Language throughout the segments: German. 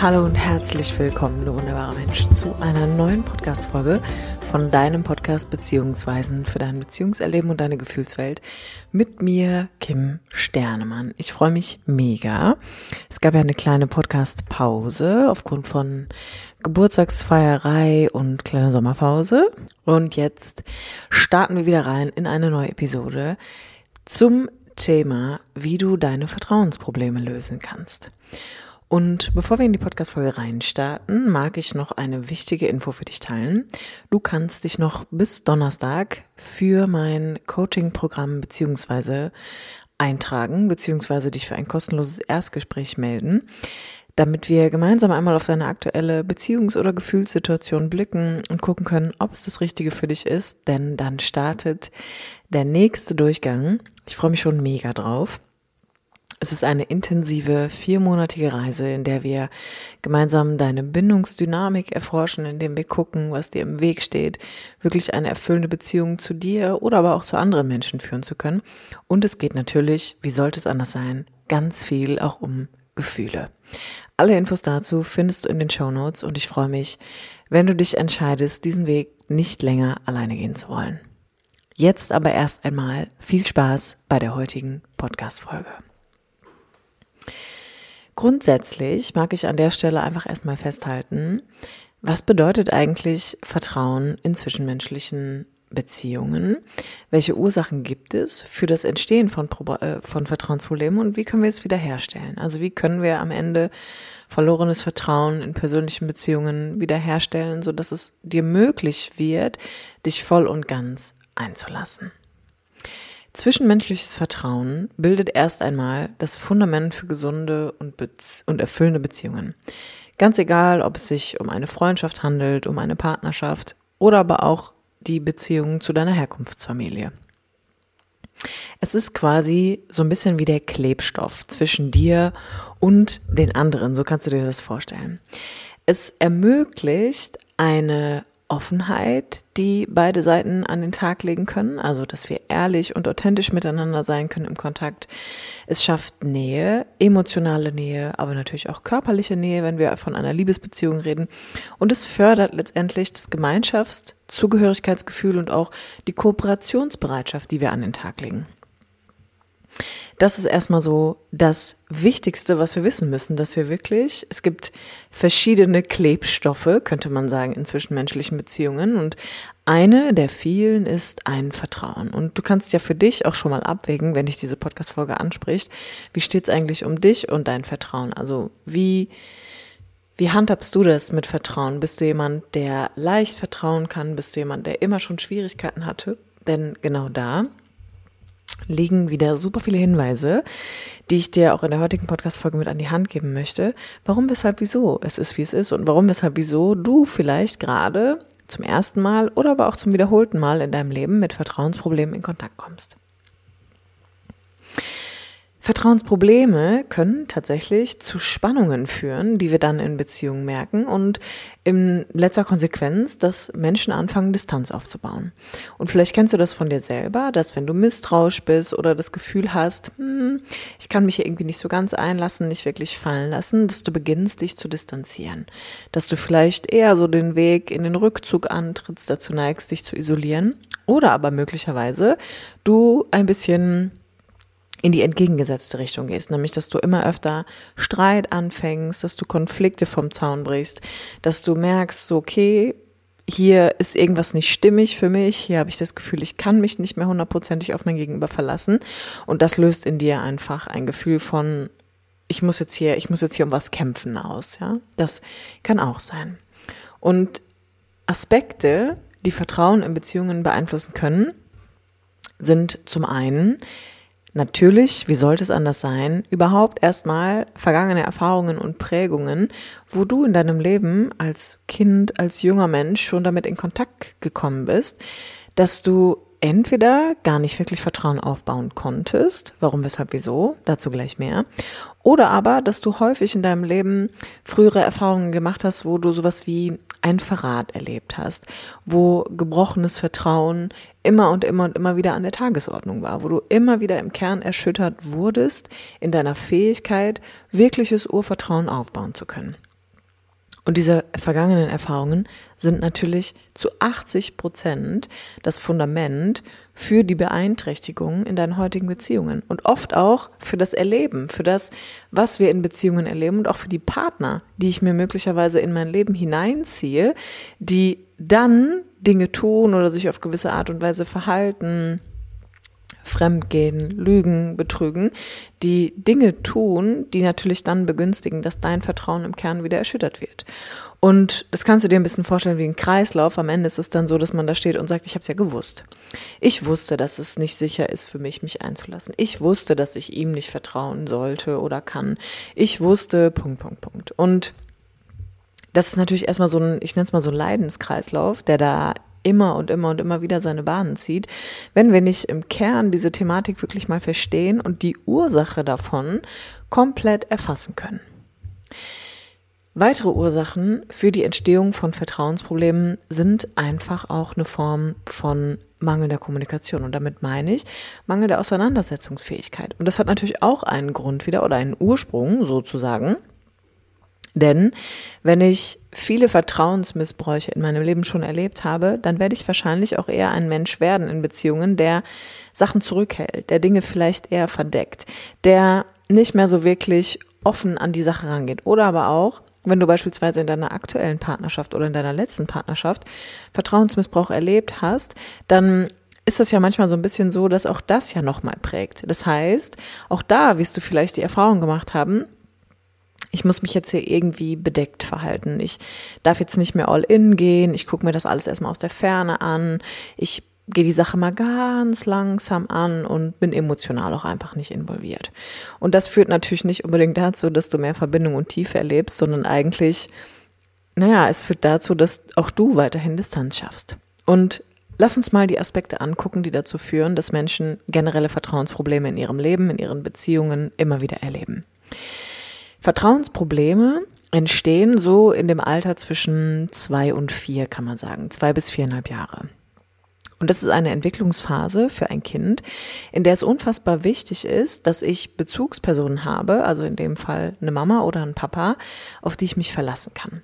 Hallo und herzlich willkommen, du wunderbarer Mensch, zu einer neuen Podcast-Folge von deinem Podcast Beziehungsweisen für dein Beziehungserleben und deine Gefühlswelt mit mir, Kim Sternemann. Ich freue mich mega. Es gab ja eine kleine Podcast-Pause aufgrund von Geburtstagsfeierei und kleiner Sommerpause. Und jetzt starten wir wieder rein in eine neue Episode zum Thema, wie du deine Vertrauensprobleme lösen kannst. Und bevor wir in die Podcast-Folge reinstarten, mag ich noch eine wichtige Info für dich teilen. Du kannst dich noch bis Donnerstag für mein Coaching-Programm beziehungsweise eintragen, beziehungsweise dich für ein kostenloses Erstgespräch melden, damit wir gemeinsam einmal auf deine aktuelle Beziehungs- oder Gefühlssituation blicken und gucken können, ob es das Richtige für dich ist, denn dann startet der nächste Durchgang. Ich freue mich schon mega drauf. Es ist eine intensive viermonatige Reise, in der wir gemeinsam deine Bindungsdynamik erforschen, indem wir gucken, was dir im Weg steht, wirklich eine erfüllende Beziehung zu dir oder aber auch zu anderen Menschen führen zu können. Und es geht natürlich, wie sollte es anders sein, ganz viel auch um Gefühle. Alle Infos dazu findest du in den Show Notes und ich freue mich, wenn du dich entscheidest, diesen Weg nicht länger alleine gehen zu wollen. Jetzt aber erst einmal viel Spaß bei der heutigen Podcast-Folge. Grundsätzlich mag ich an der Stelle einfach erstmal festhalten, was bedeutet eigentlich Vertrauen in zwischenmenschlichen Beziehungen? Welche Ursachen gibt es für das Entstehen von, äh, von Vertrauensproblemen und wie können wir es wiederherstellen? Also wie können wir am Ende verlorenes Vertrauen in persönlichen Beziehungen wiederherstellen, so dass es dir möglich wird, dich voll und ganz einzulassen? Zwischenmenschliches Vertrauen bildet erst einmal das Fundament für gesunde und, und erfüllende Beziehungen. Ganz egal, ob es sich um eine Freundschaft handelt, um eine Partnerschaft oder aber auch die Beziehung zu deiner Herkunftsfamilie. Es ist quasi so ein bisschen wie der Klebstoff zwischen dir und den anderen, so kannst du dir das vorstellen. Es ermöglicht eine Offenheit, die beide Seiten an den Tag legen können, also dass wir ehrlich und authentisch miteinander sein können im Kontakt. Es schafft Nähe, emotionale Nähe, aber natürlich auch körperliche Nähe, wenn wir von einer Liebesbeziehung reden. Und es fördert letztendlich das Gemeinschafts-, Zugehörigkeitsgefühl und auch die Kooperationsbereitschaft, die wir an den Tag legen. Das ist erstmal so das Wichtigste, was wir wissen müssen, dass wir wirklich, es gibt verschiedene Klebstoffe, könnte man sagen, in zwischenmenschlichen Beziehungen und eine der vielen ist ein Vertrauen. Und du kannst ja für dich auch schon mal abwägen, wenn dich diese Podcast-Folge anspricht, wie steht es eigentlich um dich und dein Vertrauen? Also wie, wie handhabst du das mit Vertrauen? Bist du jemand, der leicht vertrauen kann? Bist du jemand, der immer schon Schwierigkeiten hatte? Denn genau da liegen wieder super viele Hinweise, die ich dir auch in der heutigen Podcast-Folge mit an die Hand geben möchte. Warum, weshalb, wieso es ist, wie es ist und warum, weshalb, wieso du vielleicht gerade zum ersten Mal oder aber auch zum wiederholten Mal in deinem Leben mit Vertrauensproblemen in Kontakt kommst. Vertrauensprobleme können tatsächlich zu Spannungen führen, die wir dann in Beziehungen merken und in letzter Konsequenz, dass Menschen anfangen, Distanz aufzubauen. Und vielleicht kennst du das von dir selber, dass wenn du misstrauisch bist oder das Gefühl hast, hm, ich kann mich hier irgendwie nicht so ganz einlassen, nicht wirklich fallen lassen, dass du beginnst, dich zu distanzieren. Dass du vielleicht eher so den Weg in den Rückzug antrittst, dazu neigst, dich zu isolieren. Oder aber möglicherweise du ein bisschen in die entgegengesetzte Richtung gehst, nämlich dass du immer öfter Streit anfängst, dass du Konflikte vom Zaun brichst, dass du merkst, so okay, hier ist irgendwas nicht stimmig für mich, hier habe ich das Gefühl, ich kann mich nicht mehr hundertprozentig auf mein Gegenüber verlassen und das löst in dir einfach ein Gefühl von ich muss jetzt hier, ich muss jetzt hier um was kämpfen aus, ja? Das kann auch sein. Und Aspekte, die Vertrauen in Beziehungen beeinflussen können, sind zum einen Natürlich, wie sollte es anders sein, überhaupt erstmal vergangene Erfahrungen und Prägungen, wo du in deinem Leben als Kind, als junger Mensch schon damit in Kontakt gekommen bist, dass du entweder gar nicht wirklich Vertrauen aufbauen konntest, warum, weshalb, wieso, dazu gleich mehr, oder aber, dass du häufig in deinem Leben frühere Erfahrungen gemacht hast, wo du sowas wie ein Verrat erlebt hast, wo gebrochenes Vertrauen immer und immer und immer wieder an der Tagesordnung war, wo du immer wieder im Kern erschüttert wurdest in deiner Fähigkeit, wirkliches Urvertrauen aufbauen zu können. Und diese vergangenen Erfahrungen sind natürlich zu 80 Prozent das Fundament für die Beeinträchtigung in deinen heutigen Beziehungen und oft auch für das Erleben, für das, was wir in Beziehungen erleben und auch für die Partner, die ich mir möglicherweise in mein Leben hineinziehe, die dann Dinge tun oder sich auf gewisse Art und Weise verhalten, Fremdgehen, Lügen, Betrügen, die Dinge tun, die natürlich dann begünstigen, dass dein Vertrauen im Kern wieder erschüttert wird. Und das kannst du dir ein bisschen vorstellen wie ein Kreislauf. Am Ende ist es dann so, dass man da steht und sagt, ich habe es ja gewusst. Ich wusste, dass es nicht sicher ist für mich, mich einzulassen. Ich wusste, dass ich ihm nicht vertrauen sollte oder kann. Ich wusste, Punkt, Punkt, Punkt. Und das ist natürlich erstmal so ein, ich nenne es mal so ein Leidenskreislauf, der da immer und immer und immer wieder seine Bahnen zieht, wenn wir nicht im Kern diese Thematik wirklich mal verstehen und die Ursache davon komplett erfassen können. Weitere Ursachen für die Entstehung von Vertrauensproblemen sind einfach auch eine Form von mangelnder Kommunikation. Und damit meine ich mangelnde Auseinandersetzungsfähigkeit. Und das hat natürlich auch einen Grund wieder oder einen Ursprung sozusagen denn wenn ich viele Vertrauensmissbräuche in meinem Leben schon erlebt habe, dann werde ich wahrscheinlich auch eher ein Mensch werden in Beziehungen, der Sachen zurückhält, der Dinge vielleicht eher verdeckt, der nicht mehr so wirklich offen an die Sache rangeht. Oder aber auch, wenn du beispielsweise in deiner aktuellen Partnerschaft oder in deiner letzten Partnerschaft Vertrauensmissbrauch erlebt hast, dann ist das ja manchmal so ein bisschen so, dass auch das ja nochmal prägt. Das heißt, auch da wirst du vielleicht die Erfahrung gemacht haben, ich muss mich jetzt hier irgendwie bedeckt verhalten. Ich darf jetzt nicht mehr all in gehen. Ich gucke mir das alles erstmal aus der Ferne an. Ich gehe die Sache mal ganz langsam an und bin emotional auch einfach nicht involviert. Und das führt natürlich nicht unbedingt dazu, dass du mehr Verbindung und Tiefe erlebst, sondern eigentlich, naja, es führt dazu, dass auch du weiterhin Distanz schaffst. Und lass uns mal die Aspekte angucken, die dazu führen, dass Menschen generelle Vertrauensprobleme in ihrem Leben, in ihren Beziehungen immer wieder erleben. Vertrauensprobleme entstehen so in dem Alter zwischen zwei und vier, kann man sagen, zwei bis viereinhalb Jahre. Und das ist eine Entwicklungsphase für ein Kind, in der es unfassbar wichtig ist, dass ich Bezugspersonen habe, also in dem Fall eine Mama oder ein Papa, auf die ich mich verlassen kann,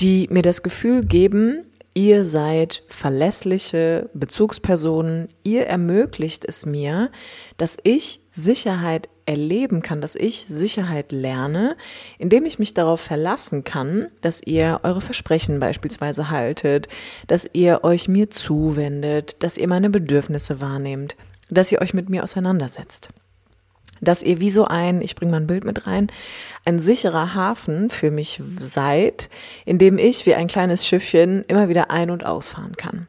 die mir das Gefühl geben, ihr seid verlässliche Bezugspersonen, ihr ermöglicht es mir, dass ich Sicherheit erleben kann, dass ich Sicherheit lerne, indem ich mich darauf verlassen kann, dass ihr eure Versprechen beispielsweise haltet, dass ihr euch mir zuwendet, dass ihr meine Bedürfnisse wahrnehmt, dass ihr euch mit mir auseinandersetzt. Dass ihr wie so ein, ich bringe mal ein Bild mit rein, ein sicherer Hafen für mich seid, in dem ich wie ein kleines Schiffchen immer wieder ein- und ausfahren kann.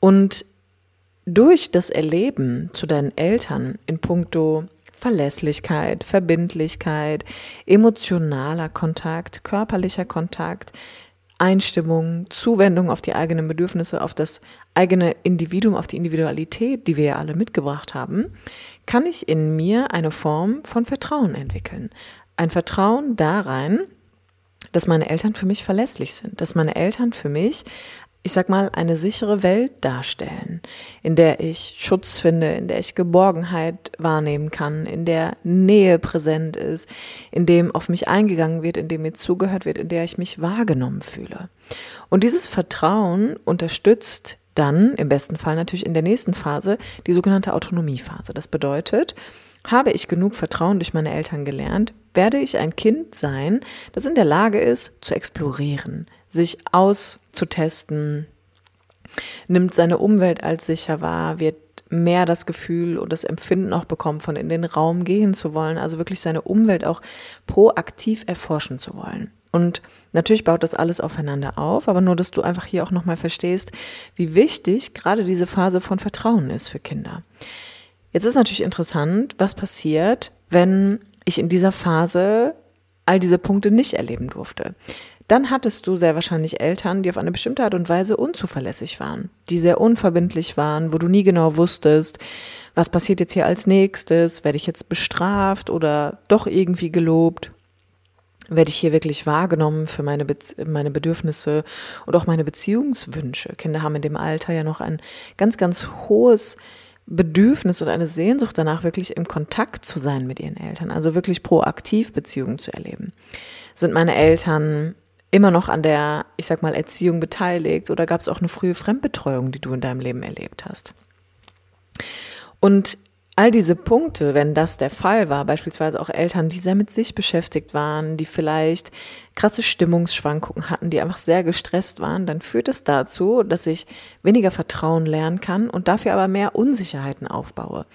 Und durch das Erleben zu deinen Eltern in puncto Verlässlichkeit, Verbindlichkeit, emotionaler Kontakt, körperlicher Kontakt, Einstimmung, Zuwendung auf die eigenen Bedürfnisse, auf das eigene Individuum, auf die Individualität, die wir ja alle mitgebracht haben, kann ich in mir eine Form von Vertrauen entwickeln. Ein Vertrauen da rein, dass meine Eltern für mich verlässlich sind, dass meine Eltern für mich ich sag mal, eine sichere Welt darstellen, in der ich Schutz finde, in der ich Geborgenheit wahrnehmen kann, in der Nähe präsent ist, in dem auf mich eingegangen wird, in dem mir zugehört wird, in der ich mich wahrgenommen fühle. Und dieses Vertrauen unterstützt dann im besten Fall natürlich in der nächsten Phase die sogenannte Autonomiephase. Das bedeutet, habe ich genug Vertrauen durch meine Eltern gelernt, werde ich ein Kind sein, das in der Lage ist, zu explorieren, sich auszutesten, nimmt seine Umwelt als sicher wahr, wird mehr das Gefühl und das Empfinden auch bekommen, von in den Raum gehen zu wollen, also wirklich seine Umwelt auch proaktiv erforschen zu wollen. Und natürlich baut das alles aufeinander auf, aber nur, dass du einfach hier auch nochmal verstehst, wie wichtig gerade diese Phase von Vertrauen ist für Kinder. Jetzt ist natürlich interessant, was passiert, wenn ich in dieser Phase all diese Punkte nicht erleben durfte dann hattest du sehr wahrscheinlich Eltern, die auf eine bestimmte Art und Weise unzuverlässig waren, die sehr unverbindlich waren, wo du nie genau wusstest, was passiert jetzt hier als nächstes, werde ich jetzt bestraft oder doch irgendwie gelobt, werde ich hier wirklich wahrgenommen für meine, Be meine Bedürfnisse und auch meine Beziehungswünsche. Kinder haben in dem Alter ja noch ein ganz, ganz hohes Bedürfnis oder eine Sehnsucht danach, wirklich im Kontakt zu sein mit ihren Eltern, also wirklich proaktiv Beziehungen zu erleben. Sind meine Eltern immer noch an der, ich sag mal, Erziehung beteiligt oder gab es auch eine frühe Fremdbetreuung, die du in deinem Leben erlebt hast? Und all diese Punkte, wenn das der Fall war, beispielsweise auch Eltern, die sehr mit sich beschäftigt waren, die vielleicht krasse Stimmungsschwankungen hatten, die einfach sehr gestresst waren, dann führt es dazu, dass ich weniger Vertrauen lernen kann und dafür aber mehr Unsicherheiten aufbaue.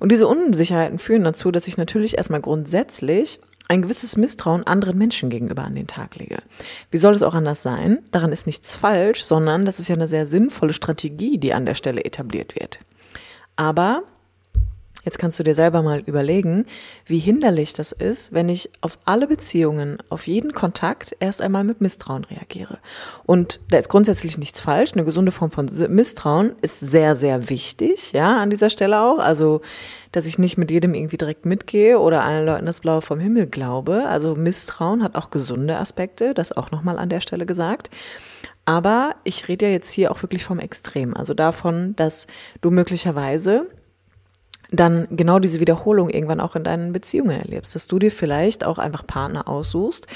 Und diese Unsicherheiten führen dazu, dass ich natürlich erstmal grundsätzlich ein gewisses Misstrauen anderen Menschen gegenüber an den Tag lege. Wie soll es auch anders sein? Daran ist nichts falsch, sondern das ist ja eine sehr sinnvolle Strategie, die an der Stelle etabliert wird. Aber Jetzt kannst du dir selber mal überlegen, wie hinderlich das ist, wenn ich auf alle Beziehungen, auf jeden Kontakt erst einmal mit Misstrauen reagiere. Und da ist grundsätzlich nichts falsch. Eine gesunde Form von Misstrauen ist sehr, sehr wichtig, ja, an dieser Stelle auch. Also, dass ich nicht mit jedem irgendwie direkt mitgehe oder allen Leuten das Blaue vom Himmel glaube. Also Misstrauen hat auch gesunde Aspekte, das auch nochmal an der Stelle gesagt. Aber ich rede ja jetzt hier auch wirklich vom Extrem, also davon, dass du möglicherweise dann genau diese Wiederholung irgendwann auch in deinen Beziehungen erlebst, dass du dir vielleicht auch einfach Partner aussuchst,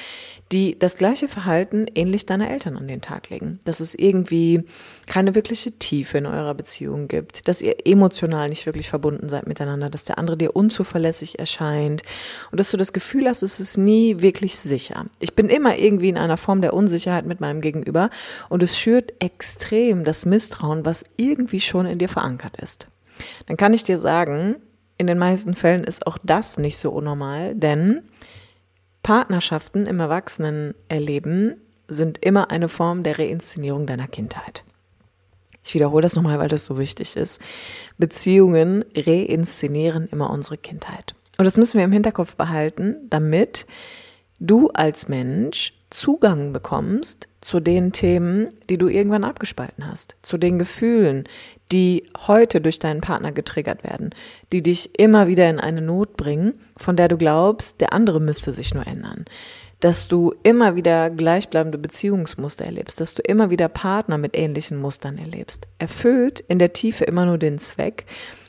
die das gleiche Verhalten ähnlich deiner Eltern an den Tag legen, dass es irgendwie keine wirkliche Tiefe in eurer Beziehung gibt, dass ihr emotional nicht wirklich verbunden seid miteinander, dass der andere dir unzuverlässig erscheint. Und dass du das Gefühl hast, es ist nie wirklich sicher. Ich bin immer irgendwie in einer Form der Unsicherheit mit meinem Gegenüber. Und es schürt extrem das Misstrauen, was irgendwie schon in dir verankert ist dann kann ich dir sagen, in den meisten Fällen ist auch das nicht so unnormal, denn Partnerschaften im Erwachsenenerleben sind immer eine Form der Reinszenierung deiner Kindheit. Ich wiederhole das nochmal, weil das so wichtig ist. Beziehungen reinszenieren immer unsere Kindheit. Und das müssen wir im Hinterkopf behalten, damit du als Mensch Zugang bekommst zu den Themen, die du irgendwann abgespalten hast, zu den Gefühlen, die heute durch deinen Partner getriggert werden, die dich immer wieder in eine Not bringen, von der du glaubst, der andere müsste sich nur ändern. Dass du immer wieder gleichbleibende Beziehungsmuster erlebst, dass du immer wieder Partner mit ähnlichen Mustern erlebst. Erfüllt in der Tiefe immer nur den Zweck,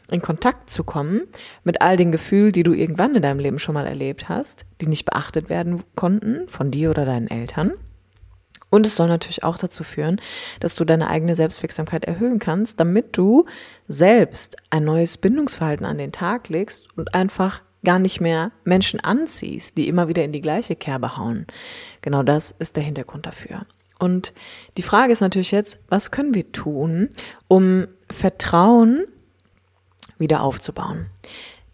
in Kontakt zu kommen mit all den Gefühlen, die du irgendwann in deinem Leben schon mal erlebt hast, die nicht beachtet werden konnten von dir oder deinen Eltern. Und es soll natürlich auch dazu führen, dass du deine eigene Selbstwirksamkeit erhöhen kannst, damit du selbst ein neues Bindungsverhalten an den Tag legst und einfach gar nicht mehr Menschen anziehst, die immer wieder in die gleiche Kerbe hauen. Genau das ist der Hintergrund dafür. Und die Frage ist natürlich jetzt, was können wir tun, um Vertrauen wieder aufzubauen.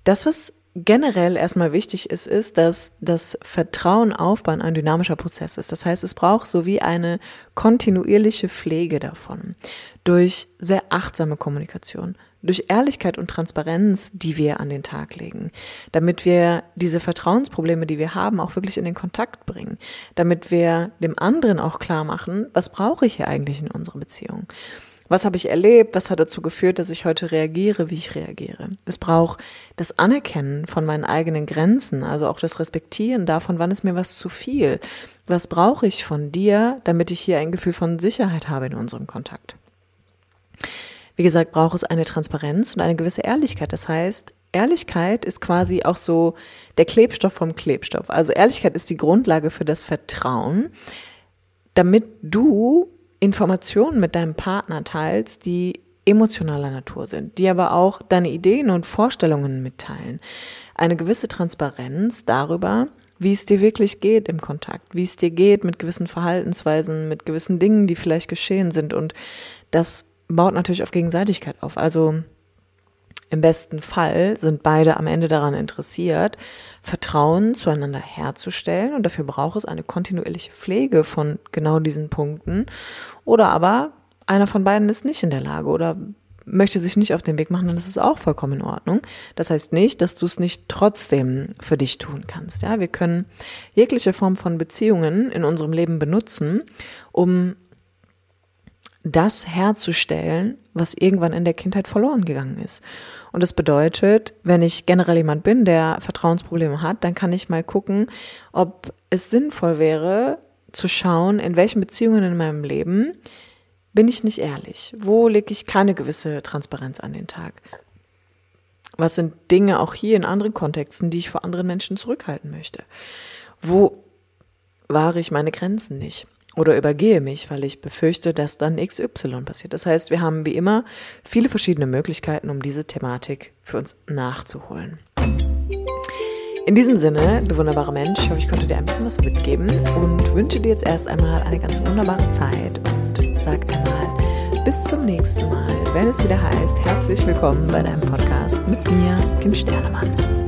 Das, was generell erstmal wichtig ist, ist, dass das Vertrauen aufbauen ein dynamischer Prozess ist. Das heißt, es braucht so wie eine kontinuierliche Pflege davon durch sehr achtsame Kommunikation, durch Ehrlichkeit und Transparenz, die wir an den Tag legen, damit wir diese Vertrauensprobleme, die wir haben, auch wirklich in den Kontakt bringen, damit wir dem anderen auch klar machen, was brauche ich hier eigentlich in unserer Beziehung. Was habe ich erlebt? Was hat dazu geführt, dass ich heute reagiere, wie ich reagiere? Es braucht das Anerkennen von meinen eigenen Grenzen, also auch das Respektieren davon, wann ist mir was zu viel? Was brauche ich von dir, damit ich hier ein Gefühl von Sicherheit habe in unserem Kontakt? Wie gesagt, braucht es eine Transparenz und eine gewisse Ehrlichkeit. Das heißt, Ehrlichkeit ist quasi auch so der Klebstoff vom Klebstoff. Also Ehrlichkeit ist die Grundlage für das Vertrauen, damit du Informationen mit deinem Partner teilst, die emotionaler Natur sind, die aber auch deine Ideen und Vorstellungen mitteilen. Eine gewisse Transparenz darüber, wie es dir wirklich geht im Kontakt, wie es dir geht mit gewissen Verhaltensweisen, mit gewissen Dingen, die vielleicht geschehen sind. Und das baut natürlich auf Gegenseitigkeit auf. Also im besten Fall sind beide am Ende daran interessiert, Vertrauen zueinander herzustellen und dafür braucht es eine kontinuierliche Pflege von genau diesen Punkten. Oder aber einer von beiden ist nicht in der Lage oder möchte sich nicht auf den Weg machen, dann ist es auch vollkommen in Ordnung. Das heißt nicht, dass du es nicht trotzdem für dich tun kannst. Ja, wir können jegliche Form von Beziehungen in unserem Leben benutzen, um das herzustellen, was irgendwann in der Kindheit verloren gegangen ist. Und das bedeutet, wenn ich generell jemand bin, der Vertrauensprobleme hat, dann kann ich mal gucken, ob es sinnvoll wäre, zu schauen, in welchen Beziehungen in meinem Leben bin ich nicht ehrlich? Wo lege ich keine gewisse Transparenz an den Tag? Was sind Dinge auch hier in anderen Kontexten, die ich vor anderen Menschen zurückhalten möchte? Wo wahre ich meine Grenzen nicht? Oder übergehe mich, weil ich befürchte, dass dann XY passiert. Das heißt, wir haben wie immer viele verschiedene Möglichkeiten, um diese Thematik für uns nachzuholen. In diesem Sinne, du wunderbarer Mensch, ich hoffe, ich konnte dir ein bisschen was mitgeben und wünsche dir jetzt erst einmal eine ganz wunderbare Zeit und sag einmal bis zum nächsten Mal, wenn es wieder heißt, herzlich willkommen bei deinem Podcast mit mir, Kim Sternemann.